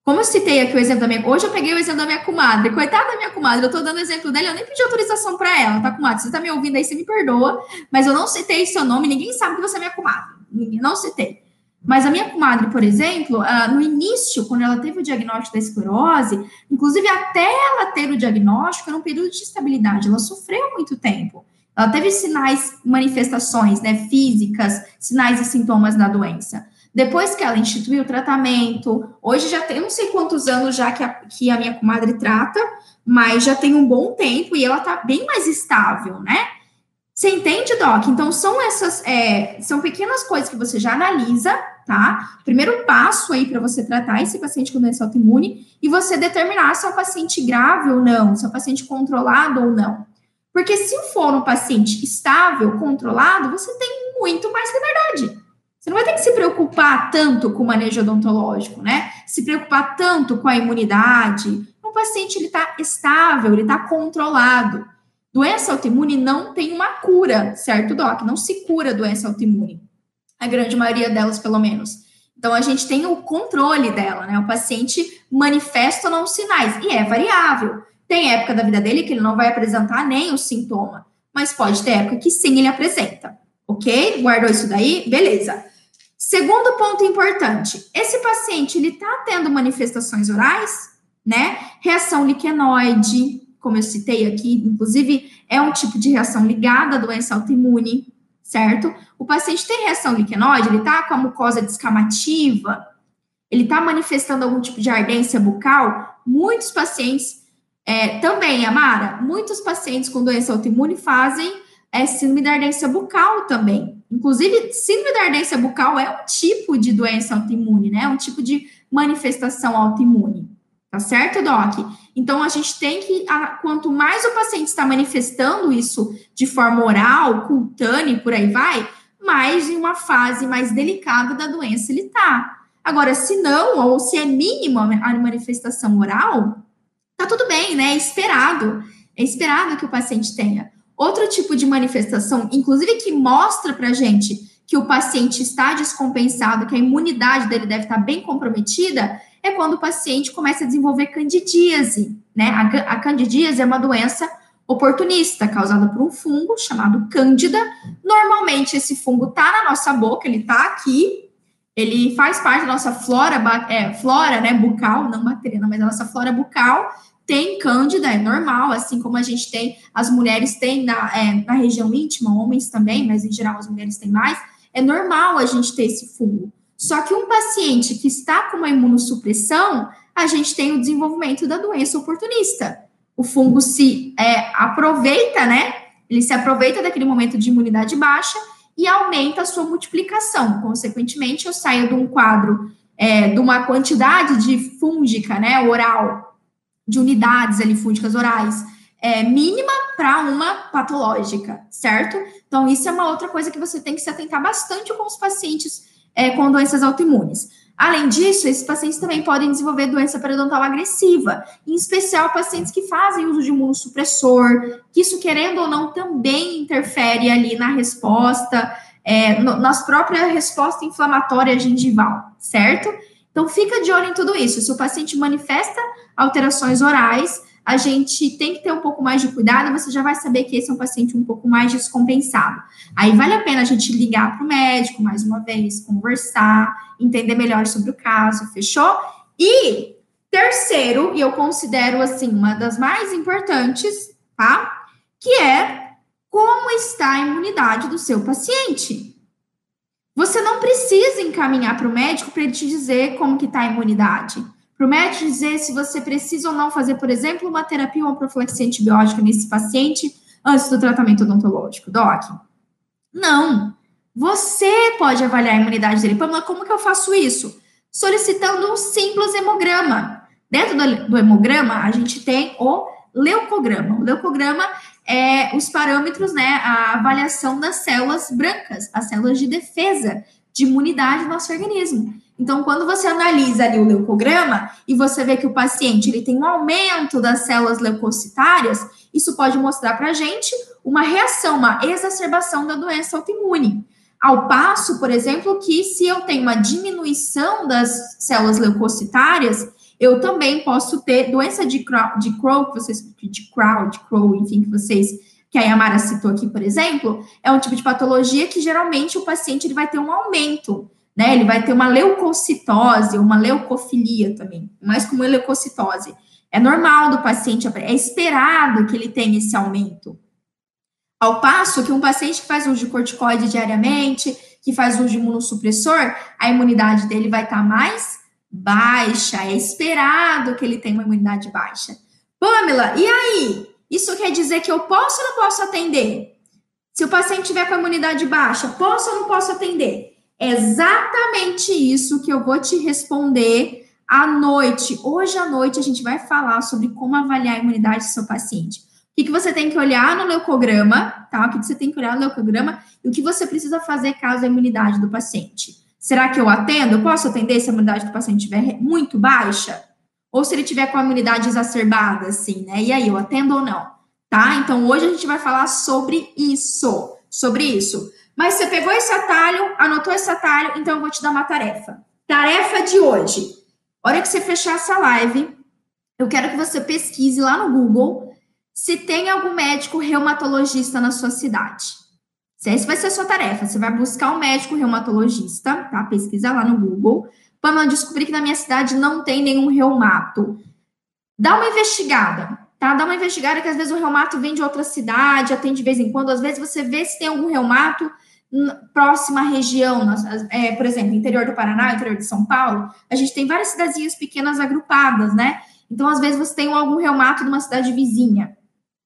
Como eu citei aqui o exemplo da minha. Hoje eu peguei o exemplo da minha comadre. Coitada da minha comadre, eu tô dando exemplo dela, eu nem pedi autorização para ela, tá, comadre? Você tá me ouvindo aí, você me perdoa, mas eu não citei seu nome, ninguém sabe que você é minha comadre. Não citei. Mas a minha comadre, por exemplo, uh, no início, quando ela teve o diagnóstico da esclerose, inclusive até ela ter o diagnóstico, era um período de estabilidade, ela sofreu muito tempo. Ela teve sinais, manifestações né, físicas, sinais e sintomas da doença. Depois que ela instituiu o tratamento, hoje já tem não sei quantos anos já que a, que a minha comadre trata, mas já tem um bom tempo e ela tá bem mais estável, né? Você entende, Doc? Então, são essas, é, são pequenas coisas que você já analisa tá? Primeiro passo aí para você tratar esse paciente com doença autoimune e você determinar se é um paciente grave ou não, se é um paciente controlado ou não. Porque se for um paciente estável, controlado, você tem muito mais liberdade. Você não vai ter que se preocupar tanto com o manejo odontológico, né? Se preocupar tanto com a imunidade. O paciente ele está estável, ele está controlado. Doença autoimune não tem uma cura, certo, Doc? Não se cura doença autoimune a grande maioria delas, pelo menos. Então, a gente tem o controle dela, né? O paciente manifesta ou não os sinais, e é variável. Tem época da vida dele que ele não vai apresentar nem o sintoma, mas pode ter época que sim ele apresenta, ok? Guardou isso daí? Beleza. Segundo ponto importante, esse paciente, ele tá tendo manifestações orais, né? Reação liquenoide, como eu citei aqui, inclusive, é um tipo de reação ligada à doença autoimune, certo? O paciente tem reação liquenoide, ele tá com a mucosa descamativa, ele está manifestando algum tipo de ardência bucal, muitos pacientes, é, também, Amara, muitos pacientes com doença autoimune fazem é, síndrome da ardência bucal também. Inclusive, síndrome da ardência bucal é um tipo de doença autoimune, né? É um tipo de manifestação autoimune. Tá certo, Doc? Então, a gente tem que, a, quanto mais o paciente está manifestando isso de forma oral, cutânea e por aí vai, mais em uma fase mais delicada da doença ele tá. Agora, se não, ou se é mínima a manifestação oral, tá tudo bem, né? É esperado. É esperado que o paciente tenha. Outro tipo de manifestação, inclusive que mostra pra gente que o paciente está descompensado, que a imunidade dele deve estar bem comprometida, é quando o paciente começa a desenvolver candidíase, né? A, a candidíase é uma doença oportunista causada por um fungo chamado cândida. Normalmente esse fungo tá na nossa boca, ele tá aqui, ele faz parte da nossa flora, é, flora, né, bucal, não bacteriana, mas a nossa flora bucal tem cândida, é normal, assim como a gente tem, as mulheres têm na, é, na região íntima, homens também, mas em geral as mulheres têm mais, é normal a gente ter esse fungo. Só que um paciente que está com uma imunossupressão, a gente tem o desenvolvimento da doença oportunista. O fungo se é, aproveita, né? Ele se aproveita daquele momento de imunidade baixa e aumenta a sua multiplicação. Consequentemente, eu saio de um quadro, é, de uma quantidade de fúngica, né, oral, de unidades ali fúngicas orais, é, mínima para uma patológica, certo? Então, isso é uma outra coisa que você tem que se atentar bastante com os pacientes é, com doenças autoimunes. Além disso, esses pacientes também podem desenvolver doença periodontal agressiva, em especial pacientes que fazem uso de imunossupressor, que isso, querendo ou não, também interfere ali na resposta, é, no, nas próprias resposta inflamatória gengival, certo? Então, fica de olho em tudo isso. Se o paciente manifesta alterações orais, a gente tem que ter um pouco mais de cuidado, você já vai saber que esse é um paciente um pouco mais descompensado. Aí vale a pena a gente ligar para o médico mais uma vez, conversar, entender melhor sobre o caso, fechou? E terceiro, e eu considero assim uma das mais importantes, tá? Que é como está a imunidade do seu paciente. Você não precisa encaminhar para o médico para ele te dizer como que está a imunidade para o médico dizer se você precisa ou não fazer, por exemplo, uma terapia ou uma profilaxia antibiótica nesse paciente antes do tratamento odontológico, Doc? Não. Você pode avaliar a imunidade dele. Pamela, como que eu faço isso? Solicitando um simples hemograma. Dentro do, do hemograma, a gente tem o leucograma. O leucograma é os parâmetros, né, a avaliação das células brancas, as células de defesa, de imunidade do nosso organismo. Então, quando você analisa ali o leucograma e você vê que o paciente ele tem um aumento das células leucocitárias, isso pode mostrar para a gente uma reação, uma exacerbação da doença autoimune. Ao passo, por exemplo, que se eu tenho uma diminuição das células leucocitárias, eu também posso ter doença de Crohn, de Crohn que vocês de Crohn, de enfim, que vocês que a Yamara citou aqui, por exemplo, é um tipo de patologia que geralmente o paciente ele vai ter um aumento né? Ele vai ter uma leucocitose, uma leucofilia também, mais como leucocitose. É normal do paciente, é esperado que ele tenha esse aumento. Ao passo que um paciente que faz uso de corticoide diariamente, que faz uso de imunossupressor, a imunidade dele vai estar tá mais baixa. É esperado que ele tenha uma imunidade baixa. Pamela, e aí? Isso quer dizer que eu posso ou não posso atender? Se o paciente tiver com a imunidade baixa, posso ou não posso atender? É exatamente isso que eu vou te responder à noite. Hoje à noite a gente vai falar sobre como avaliar a imunidade do seu paciente. O que, que você tem que olhar no leucograma, tá? O que, que você tem que olhar no leucograma e o que você precisa fazer caso a imunidade do paciente. Será que eu atendo? Eu posso atender se a imunidade do paciente estiver muito baixa? Ou se ele tiver com a imunidade exacerbada, assim, né? E aí, eu atendo ou não? Tá? Então, hoje a gente vai falar sobre isso. Sobre isso. Mas você pegou esse atalho, anotou esse atalho, então eu vou te dar uma tarefa. Tarefa de hoje. Hora que você fechar essa live, eu quero que você pesquise lá no Google se tem algum médico reumatologista na sua cidade. Essa vai ser a sua tarefa. Você vai buscar um médico reumatologista, tá? Pesquisa lá no Google. Para descobrir que na minha cidade não tem nenhum reumato. Dá uma investigada, tá? Dá uma investigada que às vezes o reumato vem de outra cidade, atende de vez em quando. Às vezes você vê se tem algum reumato próxima região, é, por exemplo, interior do Paraná, interior de São Paulo, a gente tem várias cidadezinhas pequenas agrupadas, né? Então, às vezes, você tem algum reumato numa cidade vizinha,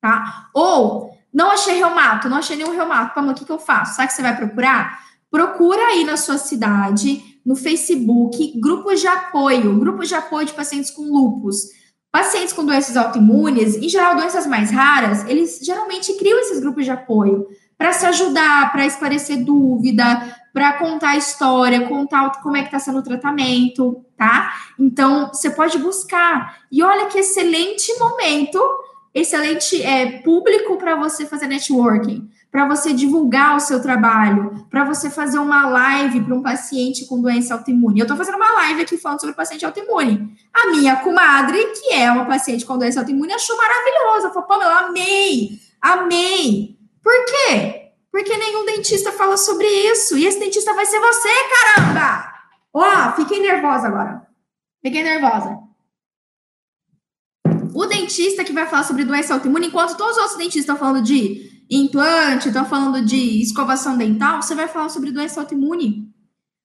tá? Ou, não achei reumato, não achei nenhum reumato, Pamela, o que, que eu faço? Sabe o que você vai procurar? Procura aí na sua cidade, no Facebook, grupos de apoio, grupos de apoio de pacientes com lupus. Pacientes com doenças autoimunes, em geral doenças mais raras, eles geralmente criam esses grupos de apoio para se ajudar, para esclarecer dúvida, para contar a história, contar como é que está sendo o tratamento, tá? Então, você pode buscar. E olha que excelente momento, excelente é, público para você fazer networking, para você divulgar o seu trabalho, para você fazer uma live para um paciente com doença autoimune. Eu estou fazendo uma live aqui falando sobre paciente autoimune. A minha comadre, que é uma paciente com doença autoimune, achou maravilhosa. Falou, Pamela, amei, amei. Por quê? Porque nenhum dentista fala sobre isso. E esse dentista vai ser você, caramba! Ó, oh, fiquei nervosa agora. Fiquei nervosa. O dentista que vai falar sobre doença autoimune, enquanto todos os outros dentistas estão falando de implante, estão falando de escovação dental, você vai falar sobre doença autoimune.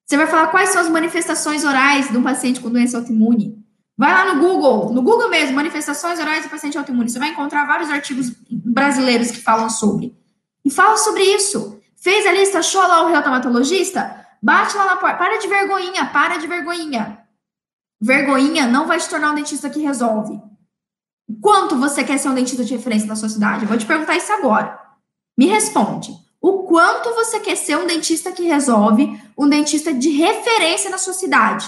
Você vai falar quais são as manifestações orais de um paciente com doença autoimune. Vai lá no Google, no Google mesmo, manifestações orais do paciente autoimune. Você vai encontrar vários artigos brasileiros que falam sobre. E fala sobre isso. Fez a lista, achou lá o reumatologista? Bate lá na porta. Para de vergonhinha, para de vergonhinha. Vergonhinha não vai te tornar um dentista que resolve. Quanto você quer ser um dentista de referência na sua cidade? Eu vou te perguntar isso agora. Me responde. O quanto você quer ser um dentista que resolve, um dentista de referência na sua cidade?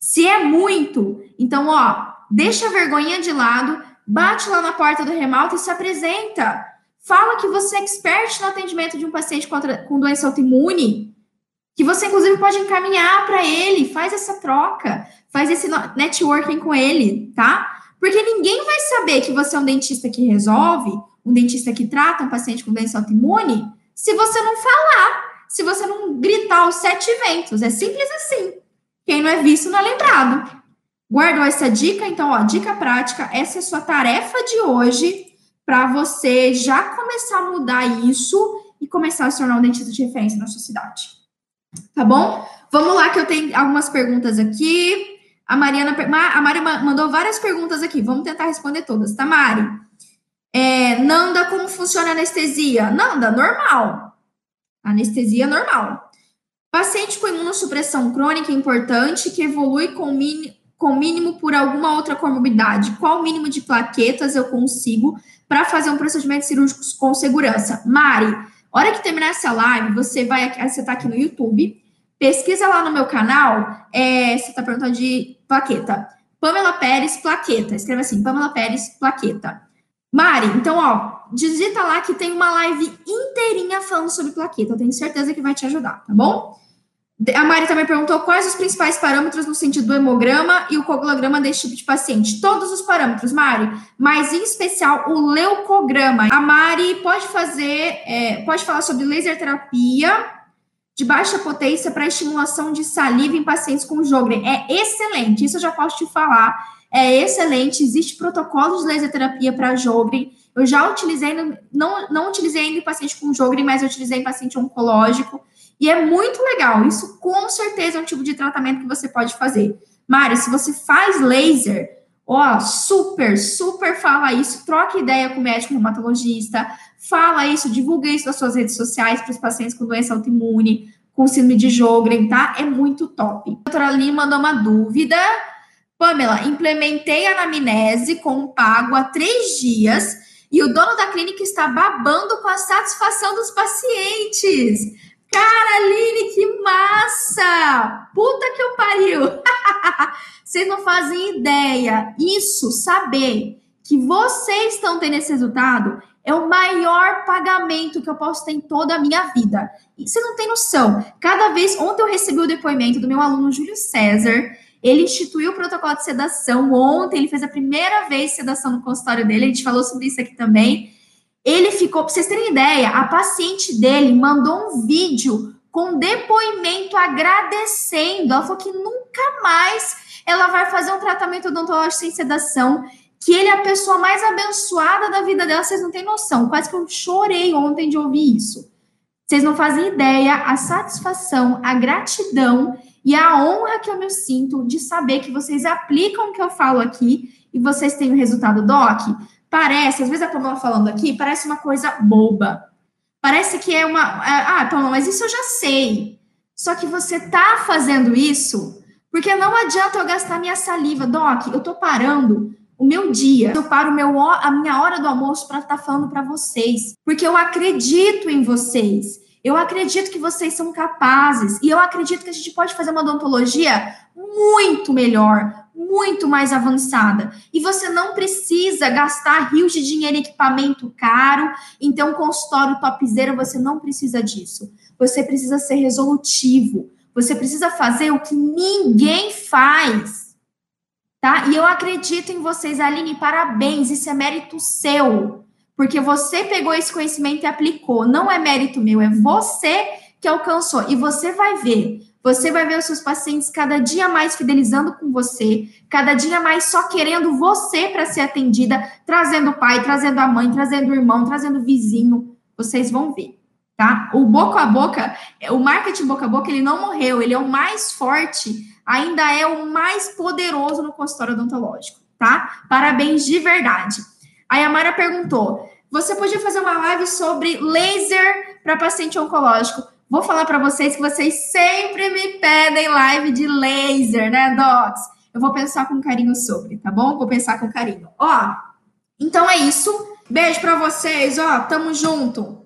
Se é muito, então, ó, deixa a vergonhinha de lado, bate lá na porta do Remalto e se apresenta. Fala que você é expert no atendimento de um paciente contra, com doença autoimune, que você, inclusive, pode encaminhar para ele, faz essa troca, faz esse networking com ele, tá? Porque ninguém vai saber que você é um dentista que resolve, um dentista que trata um paciente com doença autoimune, se você não falar, se você não gritar os sete ventos. É simples assim. Quem não é visto não é lembrado. Guardou essa dica? Então, ó, dica prática, essa é a sua tarefa de hoje para você já começar a mudar isso e começar a se tornar um dentista de referência na sua cidade. Tá bom? Vamos lá, que eu tenho algumas perguntas aqui. A Mariana, a Mari mandou várias perguntas aqui. Vamos tentar responder todas, tá, Mari? É, Nanda, como funciona a anestesia? Nanda, normal. Anestesia normal. Paciente com imunossupressão crônica importante que evolui com, com mínimo por alguma outra comorbidade. Qual mínimo de plaquetas eu consigo para fazer um procedimento cirúrgico com segurança. Mari, hora que terminar essa live, você vai, você está aqui no YouTube, pesquisa lá no meu canal, é, você está perguntando de plaqueta. Pamela Pérez, plaqueta. Escreve assim, Pamela Pérez, plaqueta. Mari, então, ó, digita lá que tem uma live inteirinha falando sobre plaqueta. Eu tenho certeza que vai te ajudar, tá bom? A Mari também perguntou quais os principais parâmetros no sentido do hemograma e o coagulograma desse tipo de paciente. Todos os parâmetros, Mari, mas em especial o leucograma. A Mari pode fazer, é, pode falar sobre laser terapia de baixa potência para estimulação de saliva em pacientes com Jogren. É excelente, isso eu já posso te falar. É excelente, existe protocolo de laser terapia para Jogren. Eu já utilizei, não, não utilizei ainda em paciente com Jogren, mas eu utilizei em paciente oncológico. E é muito legal. Isso com certeza é um tipo de tratamento que você pode fazer. Mari, se você faz laser, ó, super, super fala isso, troca ideia com o médico reumatologista, fala isso, divulga isso nas suas redes sociais para os pacientes com doença autoimune, com síndrome de Jogren, tá? É muito top. A doutora Lima mandou uma dúvida. Pamela, implementei a anamnese com pago há três dias e o dono da clínica está babando com a satisfação dos pacientes. Cara, que massa! Puta que eu pariu! *laughs* Vocês não fazem ideia. Isso, saber que vocês estão tendo esse resultado é o maior pagamento que eu posso ter em toda a minha vida. E você não tem noção. Cada vez, ontem eu recebi o depoimento do meu aluno Júlio César. Ele instituiu o protocolo de sedação. Ontem ele fez a primeira vez sedação no consultório dele. A gente falou sobre isso aqui também. Ele ficou, para vocês terem ideia, a paciente dele mandou um vídeo com depoimento agradecendo. Ela falou que nunca mais ela vai fazer um tratamento odontológico sem sedação, que ele é a pessoa mais abençoada da vida dela, vocês não têm noção. Quase que eu chorei ontem de ouvir isso. Vocês não fazem ideia a satisfação, a gratidão e a honra que eu me sinto de saber que vocês aplicam o que eu falo aqui e vocês têm o resultado doc. Parece, às vezes a Pamela falando aqui, parece uma coisa boba. Parece que é uma. É, ah, Pamela, mas isso eu já sei. Só que você tá fazendo isso porque não adianta eu gastar minha saliva. Doc, eu tô parando o meu dia, eu paro meu, a minha hora do almoço para estar tá falando para vocês, porque eu acredito em vocês. Eu acredito que vocês são capazes e eu acredito que a gente pode fazer uma odontologia muito melhor, muito mais avançada. E você não precisa gastar rios de dinheiro em equipamento caro, então consultório topzera, você não precisa disso. Você precisa ser resolutivo. Você precisa fazer o que ninguém faz tá? E eu acredito em vocês, Aline, parabéns, isso é mérito seu, porque você pegou esse conhecimento e aplicou, não é mérito meu, é você que alcançou, e você vai ver, você vai ver os seus pacientes cada dia mais fidelizando com você, cada dia mais só querendo você para ser atendida, trazendo o pai, trazendo a mãe, trazendo o irmão, trazendo o vizinho, vocês vão ver. Tá? O boca a boca, o marketing boca a boca, ele não morreu, ele é o mais forte ainda é o mais poderoso no consultório odontológico, tá? Parabéns de verdade. A Mara perguntou: você podia fazer uma live sobre laser para paciente oncológico? Vou falar para vocês que vocês sempre me pedem live de laser, né, Docs? Eu vou pensar com carinho sobre, tá bom? Vou pensar com carinho. Ó, então é isso. Beijo para vocês, ó, tamo junto.